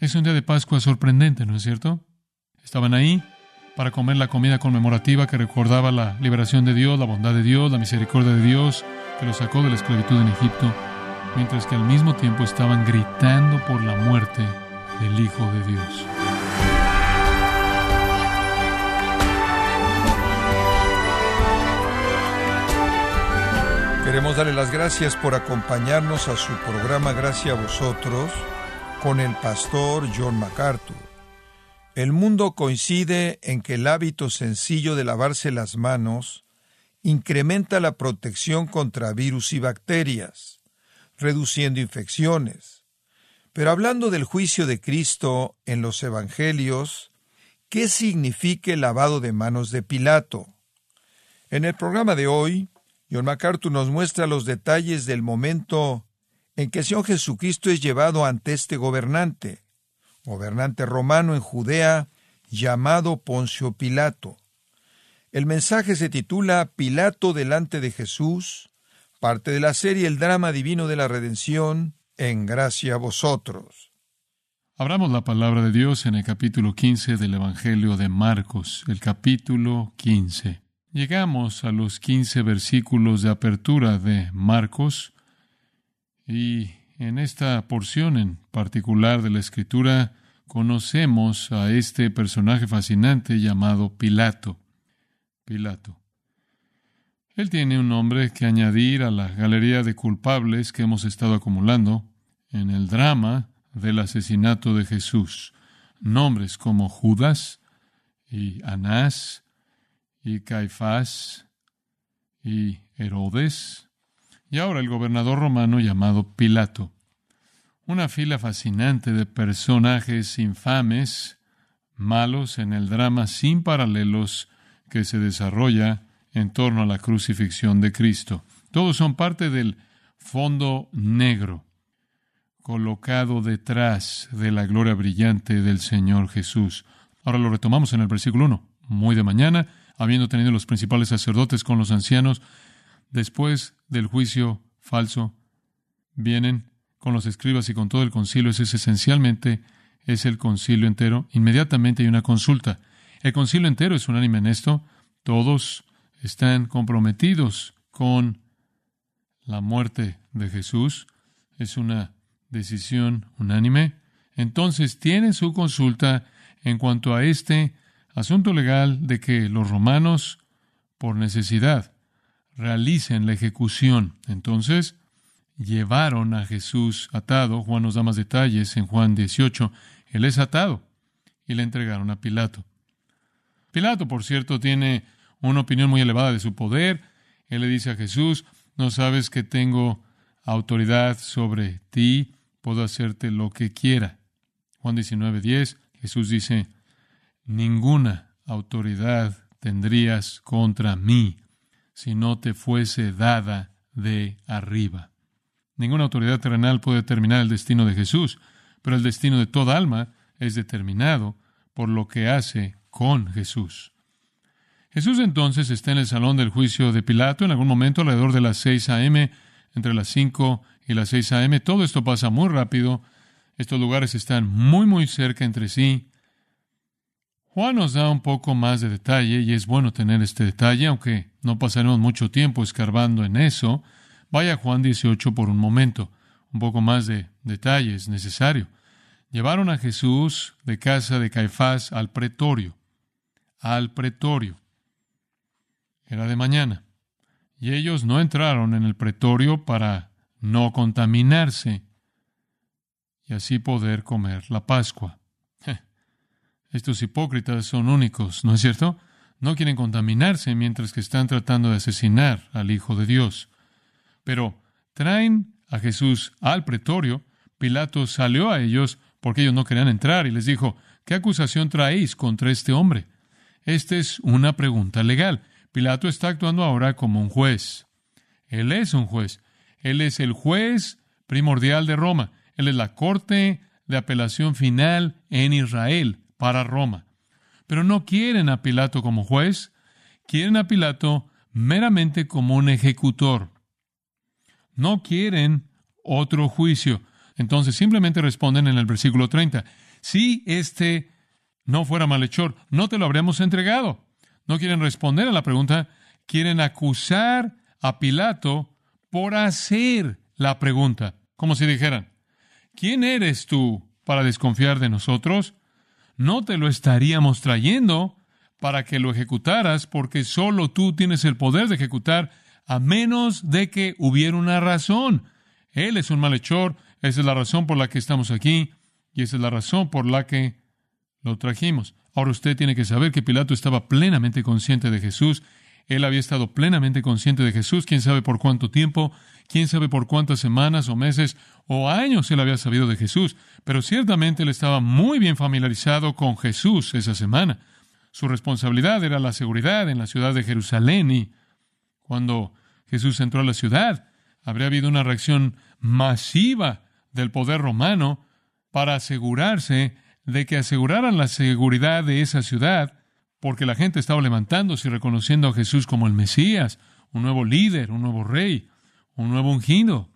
Es un día de Pascua sorprendente, ¿no es cierto? Estaban ahí para comer la comida conmemorativa que recordaba la liberación de Dios, la bondad de Dios, la misericordia de Dios, que los sacó de la esclavitud en Egipto, mientras que al mismo tiempo estaban gritando por la muerte del Hijo de Dios. Queremos darle las gracias por acompañarnos a su programa Gracias a vosotros con el pastor John MacArthur. El mundo coincide en que el hábito sencillo de lavarse las manos incrementa la protección contra virus y bacterias, reduciendo infecciones. Pero hablando del juicio de Cristo en los Evangelios, ¿qué significa el lavado de manos de Pilato? En el programa de hoy, John MacArthur nos muestra los detalles del momento en que el Señor Jesucristo es llevado ante este gobernante, gobernante romano en Judea, llamado Poncio Pilato. El mensaje se titula Pilato delante de Jesús, parte de la serie El drama divino de la redención, en gracia a vosotros. Abramos la palabra de Dios en el capítulo 15 del Evangelio de Marcos, el capítulo 15. Llegamos a los 15 versículos de apertura de Marcos y en esta porción en particular de la escritura conocemos a este personaje fascinante llamado Pilato. Pilato. Él tiene un nombre que añadir a la galería de culpables que hemos estado acumulando en el drama del asesinato de Jesús. Nombres como Judas y Anás, y Caifás y Herodes, y ahora el gobernador romano llamado Pilato. Una fila fascinante de personajes infames, malos en el drama sin paralelos que se desarrolla en torno a la crucifixión de Cristo. Todos son parte del fondo negro colocado detrás de la gloria brillante del Señor Jesús. Ahora lo retomamos en el versículo 1. Muy de mañana, habiendo tenido los principales sacerdotes con los ancianos, después del juicio falso, vienen con los escribas y con todo el concilio. Ese es esencialmente es el concilio entero. Inmediatamente hay una consulta. El concilio entero es unánime en esto. Todos están comprometidos con la muerte de Jesús. Es una decisión unánime. Entonces tienen su consulta en cuanto a este asunto legal de que los romanos, por necesidad, realicen la ejecución. Entonces, llevaron a Jesús atado. Juan nos da más detalles en Juan 18. Él es atado y le entregaron a Pilato. Pilato, por cierto, tiene una opinión muy elevada de su poder. Él le dice a Jesús, no sabes que tengo autoridad sobre ti, puedo hacerte lo que quiera. Juan 19, 10, Jesús dice, ninguna autoridad tendrías contra mí si no te fuese dada de arriba. Ninguna autoridad terrenal puede determinar el destino de Jesús, pero el destino de toda alma es determinado por lo que hace con Jesús. Jesús entonces está en el salón del juicio de Pilato en algún momento alrededor de las 6 a.m., entre las 5 y las 6 a.m. Todo esto pasa muy rápido. Estos lugares están muy, muy cerca entre sí. Juan nos da un poco más de detalle y es bueno tener este detalle, aunque no pasaremos mucho tiempo escarbando en eso. Vaya Juan 18 por un momento. Un poco más de detalle es necesario. Llevaron a Jesús de casa de Caifás al pretorio. Al pretorio. Era de mañana. Y ellos no entraron en el pretorio para no contaminarse y así poder comer la Pascua. Estos hipócritas son únicos, ¿no es cierto? No quieren contaminarse mientras que están tratando de asesinar al Hijo de Dios. Pero traen a Jesús al pretorio. Pilato salió a ellos porque ellos no querían entrar y les dijo, ¿qué acusación traéis contra este hombre? Esta es una pregunta legal. Pilato está actuando ahora como un juez. Él es un juez. Él es el juez primordial de Roma. Él es la corte de apelación final en Israel para Roma. Pero no quieren a Pilato como juez, quieren a Pilato meramente como un ejecutor. No quieren otro juicio. Entonces simplemente responden en el versículo 30, si este no fuera malhechor, no te lo habríamos entregado. No quieren responder a la pregunta, quieren acusar a Pilato por hacer la pregunta, como si dijeran, ¿quién eres tú para desconfiar de nosotros? No te lo estaríamos trayendo para que lo ejecutaras, porque solo tú tienes el poder de ejecutar, a menos de que hubiera una razón. Él es un malhechor, esa es la razón por la que estamos aquí, y esa es la razón por la que lo trajimos. Ahora usted tiene que saber que Pilato estaba plenamente consciente de Jesús. Él había estado plenamente consciente de Jesús, quién sabe por cuánto tiempo, quién sabe por cuántas semanas o meses o años él había sabido de Jesús, pero ciertamente él estaba muy bien familiarizado con Jesús esa semana. Su responsabilidad era la seguridad en la ciudad de Jerusalén y cuando Jesús entró a la ciudad, habría habido una reacción masiva del poder romano para asegurarse de que aseguraran la seguridad de esa ciudad, porque la gente estaba levantándose y reconociendo a Jesús como el Mesías, un nuevo líder, un nuevo rey, un nuevo ungido.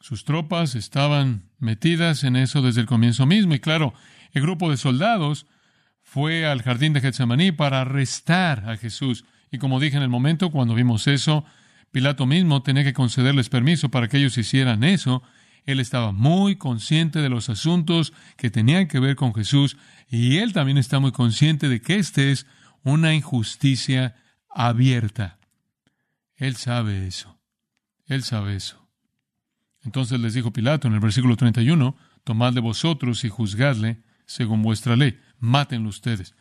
Sus tropas estaban metidas en eso desde el comienzo mismo, y claro, el grupo de soldados fue al jardín de Getsemaní para arrestar a Jesús. Y como dije en el momento cuando vimos eso, Pilato mismo tenía que concederles permiso para que ellos hicieran eso. Él estaba muy consciente de los asuntos que tenían que ver con Jesús y él también está muy consciente de que esta es una injusticia abierta. Él sabe eso. Él sabe eso. Entonces les dijo Pilato en el versículo 31, tomadle vosotros y juzgadle según vuestra ley mátenlo ustedes.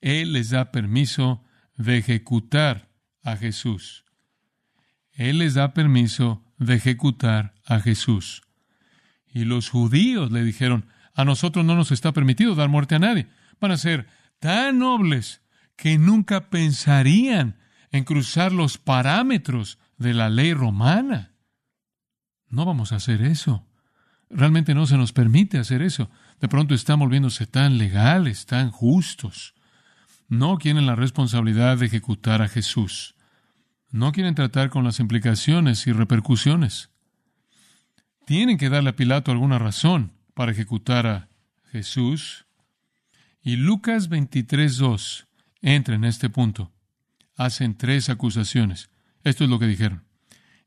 Él les da permiso de ejecutar a Jesús. Él les da permiso de ejecutar a Jesús. Y los judíos le dijeron, a nosotros no nos está permitido dar muerte a nadie. Van a ser tan nobles que nunca pensarían en cruzar los parámetros de la ley romana. No vamos a hacer eso. Realmente no se nos permite hacer eso. De pronto están volviéndose tan legales, tan justos. No quieren la responsabilidad de ejecutar a Jesús. No quieren tratar con las implicaciones y repercusiones. Tienen que darle a Pilato alguna razón para ejecutar a Jesús. Y Lucas 23.2 entra en este punto. Hacen tres acusaciones. Esto es lo que dijeron.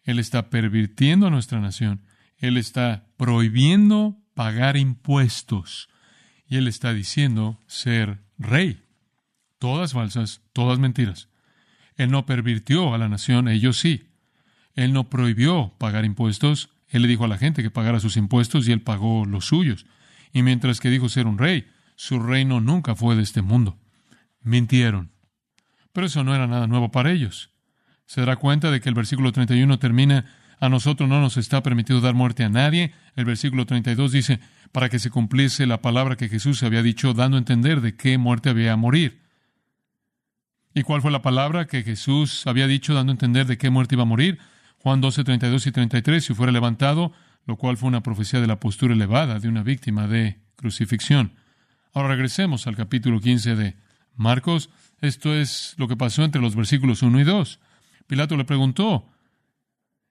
Él está pervirtiendo a nuestra nación él está prohibiendo pagar impuestos y Él está diciendo ser rey. Todas falsas, todas mentiras. Él no pervirtió a la nación, ellos sí. Él no prohibió pagar impuestos, Él le dijo a la gente que pagara sus impuestos y Él pagó los suyos. Y mientras que dijo ser un rey, su reino nunca fue de este mundo. Mintieron. Pero eso no era nada nuevo para ellos. Se dará cuenta de que el versículo 31 termina a nosotros no nos está permitido dar muerte a nadie. El versículo 32 dice, para que se cumpliese la palabra que Jesús había dicho, dando a entender de qué muerte había a morir. ¿Y cuál fue la palabra que Jesús había dicho, dando a entender de qué muerte iba a morir? Juan 12, 32 y 33, si fuera levantado, lo cual fue una profecía de la postura elevada de una víctima de crucifixión. Ahora regresemos al capítulo 15 de Marcos. Esto es lo que pasó entre los versículos 1 y 2. Pilato le preguntó,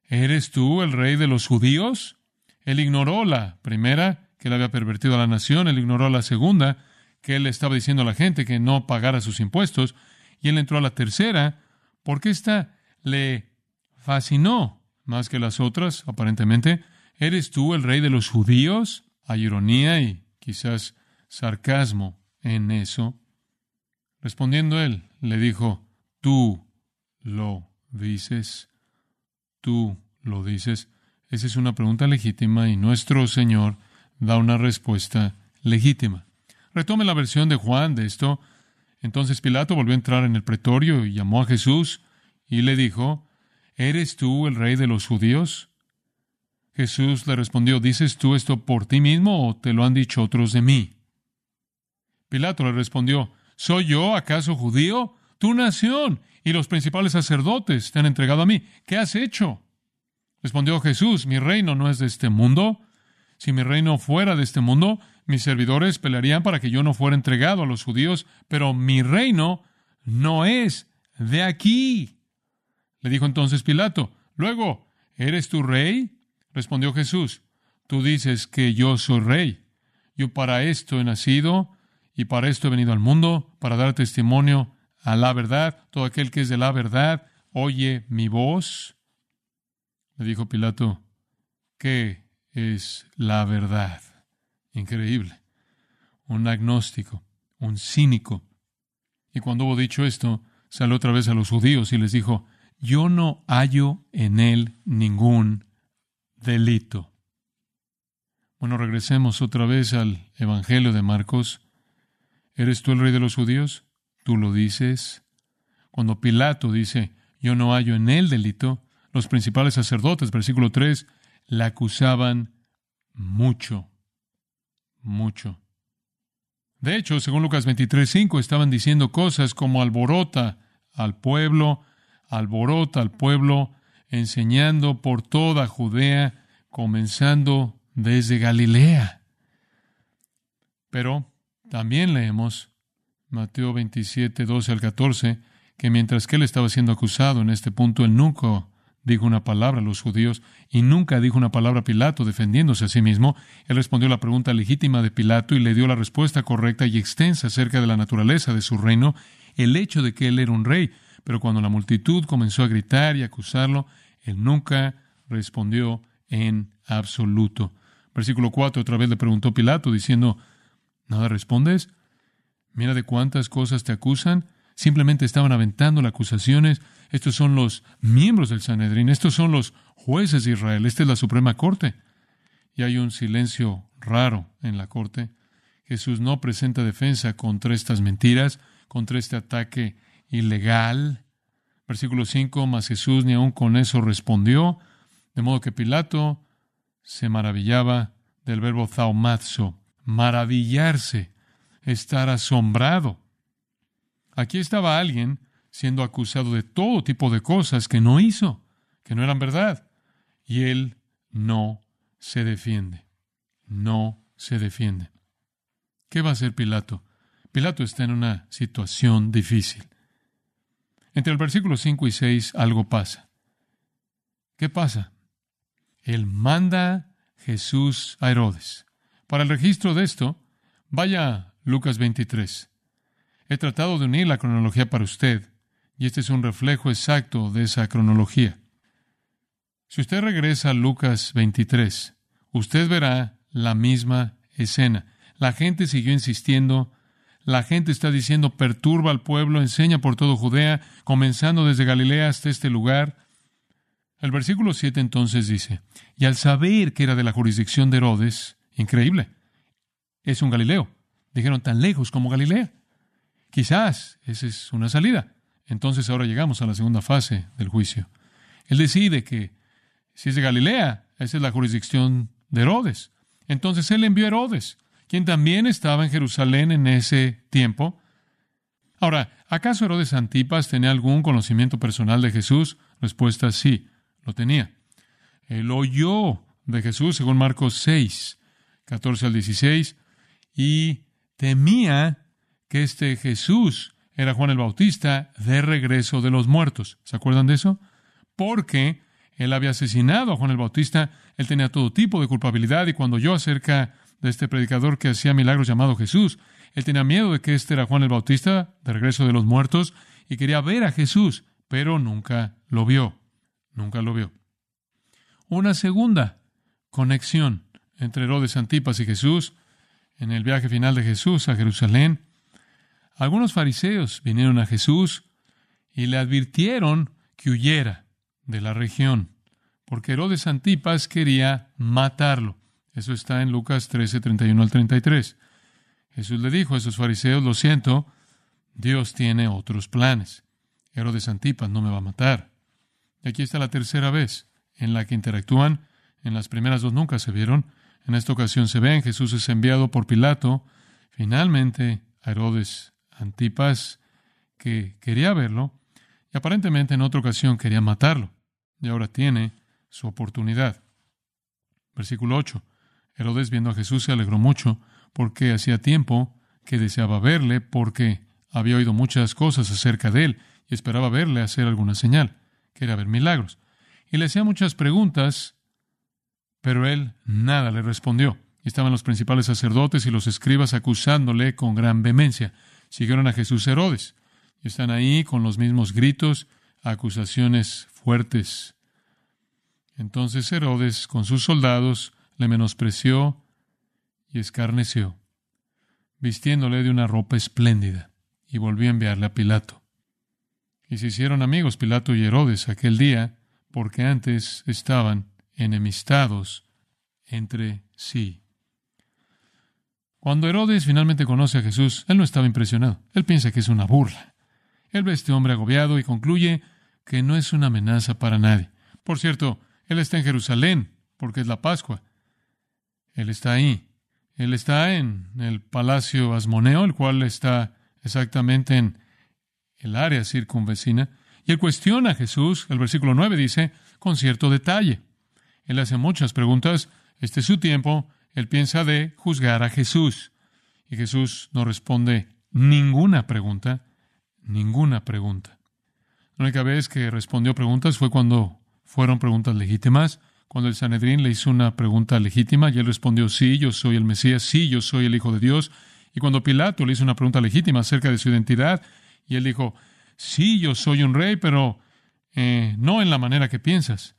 ¿Eres tú el rey de los judíos? Él ignoró la primera, que él había pervertido a la nación, él ignoró la segunda, que él estaba diciendo a la gente que no pagara sus impuestos, y él entró a la tercera, porque esta le fascinó más que las otras, aparentemente. ¿Eres tú el rey de los judíos? Hay ironía y quizás sarcasmo en eso. Respondiendo él, le dijo, tú lo dices tú lo dices? Esa es una pregunta legítima y nuestro Señor da una respuesta legítima. Retome la versión de Juan de esto. Entonces Pilato volvió a entrar en el pretorio y llamó a Jesús y le dijo, ¿Eres tú el rey de los judíos? Jesús le respondió, ¿dices tú esto por ti mismo o te lo han dicho otros de mí? Pilato le respondió, ¿soy yo acaso judío? Tu nación y los principales sacerdotes te han entregado a mí. ¿Qué has hecho? Respondió Jesús, mi reino no es de este mundo. Si mi reino fuera de este mundo, mis servidores pelearían para que yo no fuera entregado a los judíos, pero mi reino no es de aquí. Le dijo entonces Pilato, luego, ¿eres tu rey? Respondió Jesús, tú dices que yo soy rey. Yo para esto he nacido y para esto he venido al mundo, para dar testimonio a la verdad. Todo aquel que es de la verdad oye mi voz. Le dijo Pilato, ¿qué es la verdad? Increíble. Un agnóstico, un cínico. Y cuando hubo dicho esto, salió otra vez a los judíos y les dijo, yo no hallo en él ningún delito. Bueno, regresemos otra vez al Evangelio de Marcos. ¿Eres tú el rey de los judíos? Tú lo dices. Cuando Pilato dice, yo no hallo en él delito, los principales sacerdotes, versículo 3, la acusaban mucho, mucho. De hecho, según Lucas 23:5, estaban diciendo cosas como alborota al pueblo, alborota al pueblo, enseñando por toda Judea, comenzando desde Galilea. Pero también leemos Mateo 27, 12 al 14, que mientras que él estaba siendo acusado en este punto, él nunca dijo una palabra a los judíos y nunca dijo una palabra a Pilato defendiéndose a sí mismo. Él respondió la pregunta legítima de Pilato y le dio la respuesta correcta y extensa acerca de la naturaleza de su reino, el hecho de que él era un rey. Pero cuando la multitud comenzó a gritar y acusarlo, él nunca respondió en absoluto. Versículo 4, otra vez le preguntó Pilato, diciendo, ¿nada respondes? Mira de cuántas cosas te acusan. Simplemente estaban aventando las acusaciones. Estos son los miembros del Sanedrín, estos son los jueces de Israel, esta es la Suprema Corte. Y hay un silencio raro en la corte. Jesús no presenta defensa contra estas mentiras, contra este ataque ilegal. Versículo 5, mas Jesús ni aun con eso respondió, de modo que Pilato se maravillaba del verbo zaumazo, maravillarse, estar asombrado. Aquí estaba alguien siendo acusado de todo tipo de cosas que no hizo, que no eran verdad, y él no se defiende, no se defiende. ¿Qué va a hacer Pilato? Pilato está en una situación difícil. Entre el versículo 5 y 6 algo pasa. ¿Qué pasa? Él manda Jesús a Herodes. Para el registro de esto, vaya Lucas 23. He tratado de unir la cronología para usted, y este es un reflejo exacto de esa cronología. Si usted regresa a Lucas 23, usted verá la misma escena. La gente siguió insistiendo la gente está diciendo, perturba al pueblo, enseña por todo Judea, comenzando desde Galilea hasta este lugar. El versículo 7 entonces dice, y al saber que era de la jurisdicción de Herodes, increíble, es un Galileo. Dijeron, tan lejos como Galilea. Quizás esa es una salida. Entonces ahora llegamos a la segunda fase del juicio. Él decide que si es de Galilea, esa es la jurisdicción de Herodes. Entonces él envió a Herodes quien también estaba en Jerusalén en ese tiempo. Ahora, ¿acaso Herodes Antipas tenía algún conocimiento personal de Jesús? Respuesta sí, lo tenía. Él oyó de Jesús, según Marcos 6, 14 al 16, y temía que este Jesús era Juan el Bautista de regreso de los muertos. ¿Se acuerdan de eso? Porque él había asesinado a Juan el Bautista, él tenía todo tipo de culpabilidad y cuando oyó acerca de este predicador que hacía milagros llamado Jesús. Él tenía miedo de que este era Juan el Bautista, de regreso de los muertos, y quería ver a Jesús, pero nunca lo vio. Nunca lo vio. Una segunda conexión entre Herodes Antipas y Jesús en el viaje final de Jesús a Jerusalén. Algunos fariseos vinieron a Jesús y le advirtieron que huyera de la región, porque Herodes Antipas quería matarlo. Eso está en Lucas 13, 31 al 33. Jesús le dijo a esos fariseos, lo siento, Dios tiene otros planes. Herodes Antipas no me va a matar. Y aquí está la tercera vez en la que interactúan. En las primeras dos nunca se vieron. En esta ocasión se ven. Jesús es enviado por Pilato. Finalmente a Herodes Antipas, que quería verlo, y aparentemente en otra ocasión quería matarlo. Y ahora tiene su oportunidad. Versículo 8. Herodes, viendo a Jesús, se alegró mucho, porque hacía tiempo que deseaba verle, porque había oído muchas cosas acerca de él y esperaba verle hacer alguna señal. Quería ver milagros. Y le hacía muchas preguntas, pero él nada le respondió. Estaban los principales sacerdotes y los escribas acusándole con gran vehemencia. Siguieron a Jesús Herodes. Y están ahí con los mismos gritos, acusaciones fuertes. Entonces Herodes, con sus soldados, le menospreció y escarneció, vistiéndole de una ropa espléndida, y volvió a enviarle a Pilato. Y se hicieron amigos Pilato y Herodes aquel día, porque antes estaban enemistados entre sí. Cuando Herodes finalmente conoce a Jesús, él no estaba impresionado. Él piensa que es una burla. Él ve a este hombre agobiado y concluye que no es una amenaza para nadie. Por cierto, él está en Jerusalén, porque es la Pascua. Él está ahí. Él está en el palacio Asmoneo, el cual está exactamente en el área circunvecina. Y él cuestiona a Jesús, el versículo 9 dice, con cierto detalle. Él hace muchas preguntas. Este es su tiempo. Él piensa de juzgar a Jesús. Y Jesús no responde ninguna pregunta, ninguna pregunta. La única vez que respondió preguntas fue cuando fueron preguntas legítimas, cuando el Sanedrín le hizo una pregunta legítima y él respondió, sí, yo soy el Mesías, sí, yo soy el Hijo de Dios. Y cuando Pilato le hizo una pregunta legítima acerca de su identidad, y él dijo, sí, yo soy un rey, pero eh, no en la manera que piensas.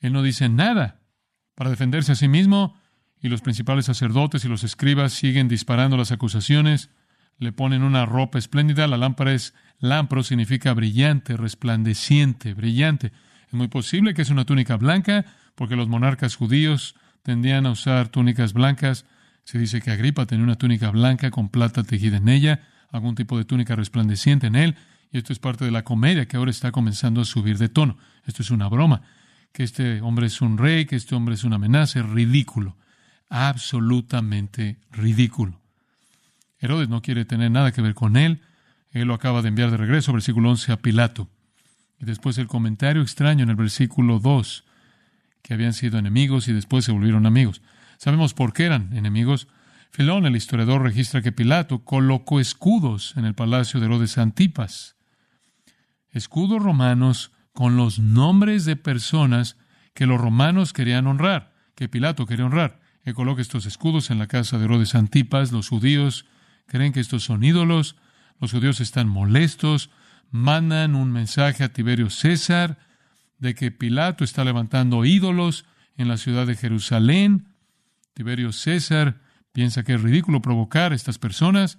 Él no dice nada para defenderse a sí mismo, y los principales sacerdotes y los escribas siguen disparando las acusaciones, le ponen una ropa espléndida, la lámpara es lampro, significa brillante, resplandeciente, brillante. Es muy posible que es una túnica blanca, porque los monarcas judíos tendían a usar túnicas blancas. Se dice que Agripa tenía una túnica blanca con plata tejida en ella, algún tipo de túnica resplandeciente en él, y esto es parte de la comedia que ahora está comenzando a subir de tono. Esto es una broma, que este hombre es un rey, que este hombre es una amenaza, es ridículo absolutamente ridículo. Herodes no quiere tener nada que ver con él. Él lo acaba de enviar de regreso, versículo 11, a Pilato. Y después el comentario extraño en el versículo 2, que habían sido enemigos y después se volvieron amigos. Sabemos por qué eran enemigos. Filón, el historiador, registra que Pilato colocó escudos en el palacio de Herodes Antipas. Escudos romanos con los nombres de personas que los romanos querían honrar, que Pilato quería honrar que coloque estos escudos en la casa de Herodes Antipas. Los judíos creen que estos son ídolos. Los judíos están molestos. Mandan un mensaje a Tiberio César de que Pilato está levantando ídolos en la ciudad de Jerusalén. Tiberio César piensa que es ridículo provocar a estas personas.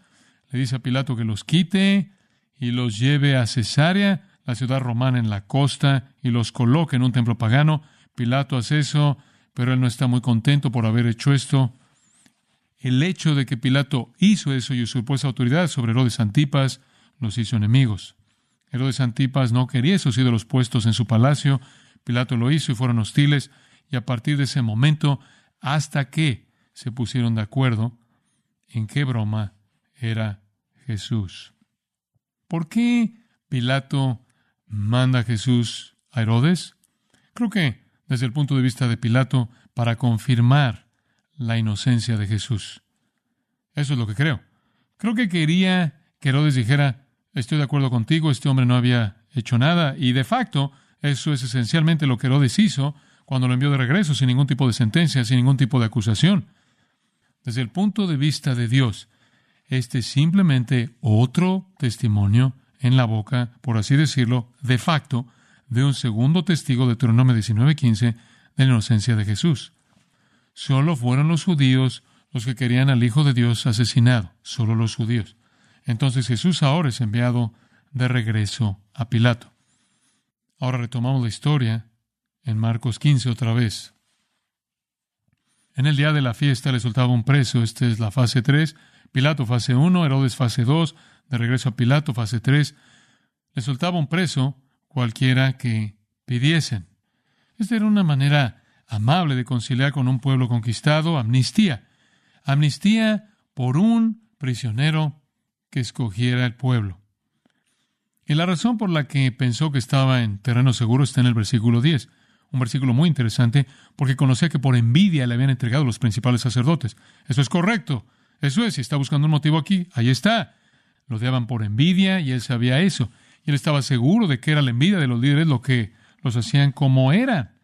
Le dice a Pilato que los quite y los lleve a Cesarea, la ciudad romana en la costa, y los coloque en un templo pagano. Pilato hace eso pero él no está muy contento por haber hecho esto. El hecho de que Pilato hizo eso y usurpó esa autoridad sobre Herodes Antipas los hizo enemigos. Herodes Antipas no quería esos ídolos puestos en su palacio. Pilato lo hizo y fueron hostiles. Y a partir de ese momento, hasta que se pusieron de acuerdo en qué broma era Jesús. ¿Por qué Pilato manda a Jesús a Herodes? Creo que desde el punto de vista de Pilato para confirmar la inocencia de Jesús. Eso es lo que creo. Creo que quería que Herodes dijera, estoy de acuerdo contigo, este hombre no había hecho nada, y de facto eso es esencialmente lo que Herodes hizo cuando lo envió de regreso sin ningún tipo de sentencia, sin ningún tipo de acusación. Desde el punto de vista de Dios, este es simplemente otro testimonio en la boca, por así decirlo, de facto, de un segundo testigo de Deuteronomio 19:15 de la inocencia de Jesús. Solo fueron los judíos los que querían al Hijo de Dios asesinado, solo los judíos. Entonces Jesús ahora es enviado de regreso a Pilato. Ahora retomamos la historia en Marcos 15 otra vez. En el día de la fiesta le soltaba un preso, esta es la fase 3, Pilato fase 1, Herodes fase 2, de regreso a Pilato fase 3, le soltaba un preso cualquiera que pidiesen. Esta era una manera amable de conciliar con un pueblo conquistado, amnistía. Amnistía por un prisionero que escogiera el pueblo. Y la razón por la que pensó que estaba en terreno seguro está en el versículo 10, un versículo muy interesante porque conocía que por envidia le habían entregado los principales sacerdotes. Eso es correcto. Eso es, si está buscando un motivo aquí, ahí está. Lo odiaban por envidia y él sabía eso. Y él estaba seguro de que era la envidia de los líderes lo que los hacían como eran.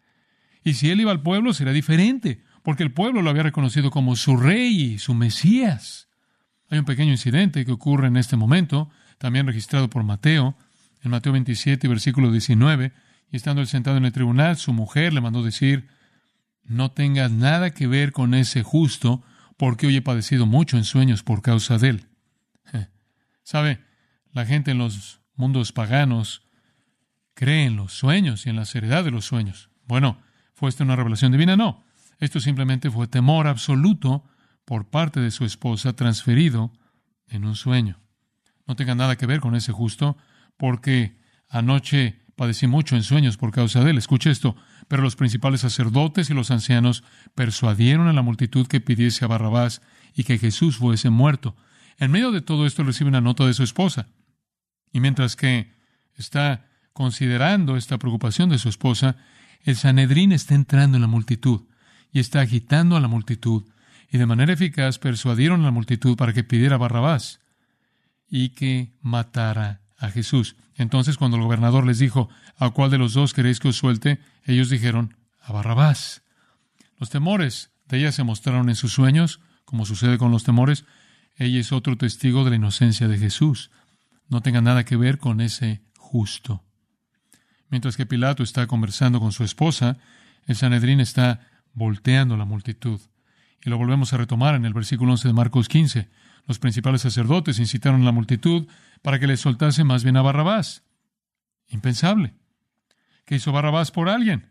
Y si él iba al pueblo, sería diferente, porque el pueblo lo había reconocido como su rey y su Mesías. Hay un pequeño incidente que ocurre en este momento, también registrado por Mateo, en Mateo 27, versículo 19, y estando él sentado en el tribunal, su mujer le mandó decir, no tengas nada que ver con ese justo, porque hoy he padecido mucho en sueños por causa de él. ¿Sabe? La gente en los mundos paganos cree en los sueños y en la seriedad de los sueños. Bueno, ¿fue esto una revelación divina? No. Esto simplemente fue temor absoluto por parte de su esposa transferido en un sueño. No tenga nada que ver con ese justo, porque anoche padecí mucho en sueños por causa de él. Escuche esto. Pero los principales sacerdotes y los ancianos persuadieron a la multitud que pidiese a Barrabás y que Jesús fuese muerto. En medio de todo esto recibe una nota de su esposa. Y mientras que está considerando esta preocupación de su esposa, el Sanedrín está entrando en la multitud y está agitando a la multitud y de manera eficaz persuadieron a la multitud para que pidiera a Barrabás y que matara a Jesús. Entonces, cuando el gobernador les dijo, ¿a cuál de los dos queréis que os suelte? Ellos dijeron, a Barrabás. Los temores de ella se mostraron en sus sueños, como sucede con los temores. Ella es otro testigo de la inocencia de Jesús. No tenga nada que ver con ese justo. Mientras que Pilato está conversando con su esposa, el Sanedrín está volteando la multitud. Y lo volvemos a retomar en el versículo 11 de Marcos 15. Los principales sacerdotes incitaron a la multitud para que le soltase más bien a Barrabás. Impensable. ¿Qué hizo Barrabás por alguien?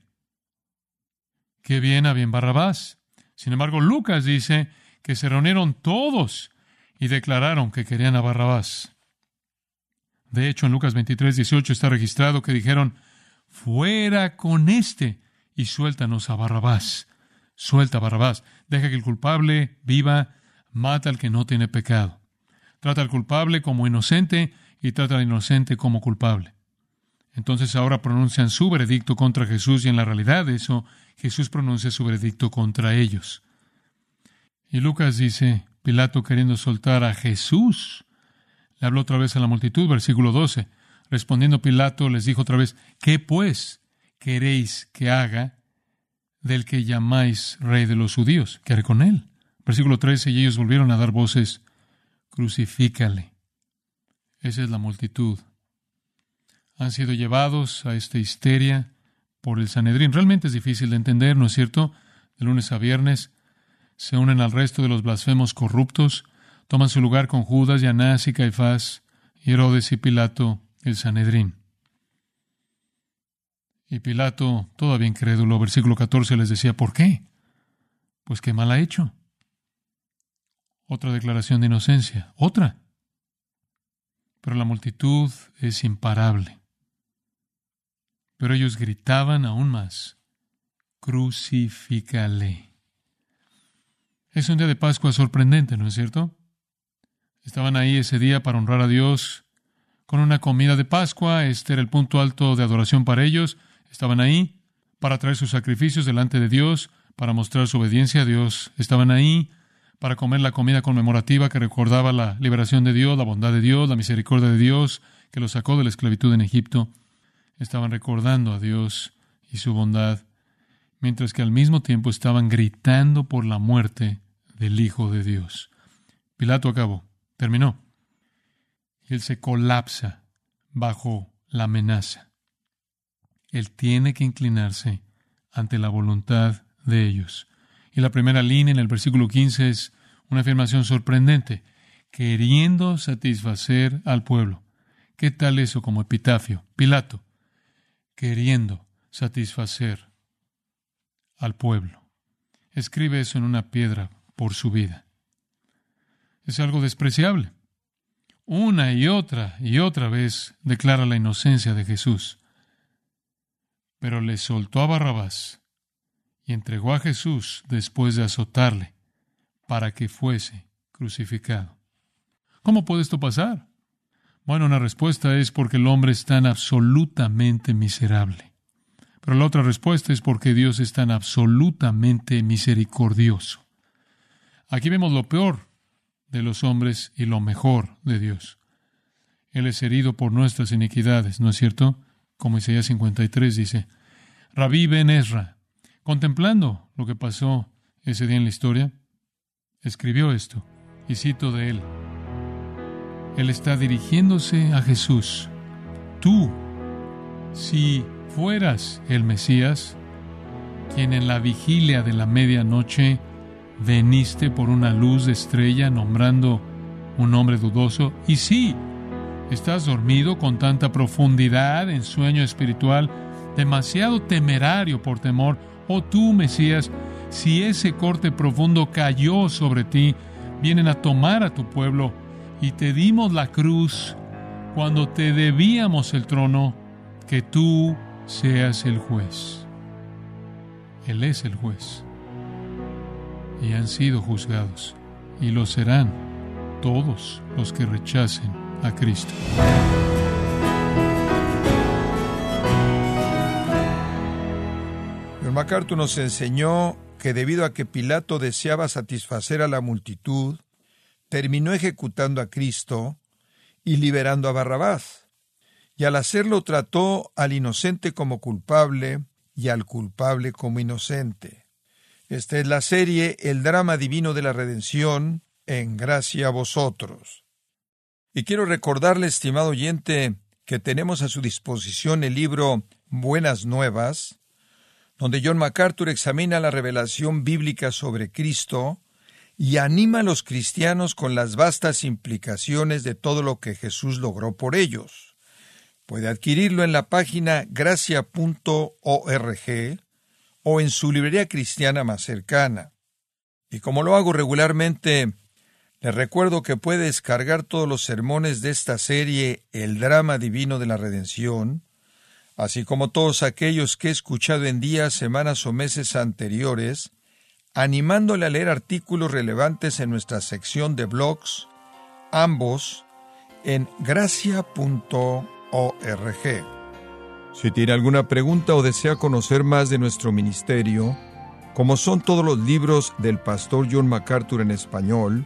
Qué bien a bien Barrabás. Sin embargo, Lucas dice que se reunieron todos y declararon que querían a Barrabás. De hecho, en Lucas 23, 18 está registrado que dijeron, fuera con este y suéltanos a Barrabás. Suelta Barrabás. Deja que el culpable viva. Mata al que no tiene pecado. Trata al culpable como inocente y trata al inocente como culpable. Entonces ahora pronuncian su veredicto contra Jesús y en la realidad eso Jesús pronuncia su veredicto contra ellos. Y Lucas dice, Pilato queriendo soltar a Jesús, le habló otra vez a la multitud, versículo 12. Respondiendo Pilato les dijo otra vez, ¿qué pues queréis que haga del que llamáis rey de los judíos? ¿Qué haré con él? Versículo 13, y ellos volvieron a dar voces, crucifícale. Esa es la multitud. Han sido llevados a esta histeria por el Sanedrín. Realmente es difícil de entender, ¿no es cierto? De lunes a viernes se unen al resto de los blasfemos corruptos, toman su lugar con Judas y Anás y Caifás, Herodes y Pilato, el Sanedrín. Y Pilato, todavía incrédulo, versículo 14 les decía, ¿por qué? Pues qué mal ha hecho. Otra declaración de inocencia, otra. Pero la multitud es imparable. Pero ellos gritaban aún más, crucifícale. Es un día de Pascua sorprendente, ¿no es cierto? Estaban ahí ese día para honrar a Dios con una comida de Pascua. Este era el punto alto de adoración para ellos. Estaban ahí para traer sus sacrificios delante de Dios, para mostrar su obediencia a Dios. Estaban ahí para comer la comida conmemorativa que recordaba la liberación de Dios, la bondad de Dios, la misericordia de Dios que los sacó de la esclavitud en Egipto. Estaban recordando a Dios y su bondad, mientras que al mismo tiempo estaban gritando por la muerte del Hijo de Dios. Pilato acabó, terminó. Y él se colapsa bajo la amenaza. Él tiene que inclinarse ante la voluntad de ellos. Y la primera línea en el versículo 15 es una afirmación sorprendente, queriendo satisfacer al pueblo. ¿Qué tal eso como epitafio? Pilato, queriendo satisfacer al pueblo. Escribe eso en una piedra por su vida. Es algo despreciable. Una y otra y otra vez declara la inocencia de Jesús pero le soltó a Barrabás y entregó a Jesús después de azotarle para que fuese crucificado. ¿Cómo puede esto pasar? Bueno, una respuesta es porque el hombre es tan absolutamente miserable. Pero la otra respuesta es porque Dios es tan absolutamente misericordioso. Aquí vemos lo peor de los hombres y lo mejor de Dios. Él es herido por nuestras iniquidades, ¿no es cierto? Como Isaías 53 dice, Rabí Ben Ezra, contemplando lo que pasó ese día en la historia, escribió esto, y cito de él. Él está dirigiéndose a Jesús. Tú, si fueras el Mesías, quien en la vigilia de la medianoche veniste por una luz de estrella nombrando un hombre dudoso, y sí, estás dormido con tanta profundidad en sueño espiritual, demasiado temerario por temor, oh tú, Mesías, si ese corte profundo cayó sobre ti, vienen a tomar a tu pueblo y te dimos la cruz cuando te debíamos el trono, que tú seas el juez. Él es el juez. Y han sido juzgados, y lo serán todos los que rechacen a Cristo. El MacArthur nos enseñó que debido a que Pilato deseaba satisfacer a la multitud, terminó ejecutando a Cristo y liberando a Barrabás. Y al hacerlo trató al inocente como culpable y al culpable como inocente. Esta es la serie El drama divino de la redención, en gracia a vosotros. Y quiero recordarle, estimado oyente, que tenemos a su disposición el libro Buenas Nuevas, donde John MacArthur examina la revelación bíblica sobre Cristo y anima a los cristianos con las vastas implicaciones de todo lo que Jesús logró por ellos. Puede adquirirlo en la página gracia.org o en su librería cristiana más cercana. Y como lo hago regularmente, le recuerdo que puede descargar todos los sermones de esta serie El drama divino de la redención, así como todos aquellos que he escuchado en días, semanas o meses anteriores, animándole a leer artículos relevantes en nuestra sección de blogs, ambos en gracia.org. Si tiene alguna pregunta o desea conocer más de nuestro ministerio, como son todos los libros del pastor John MacArthur en español,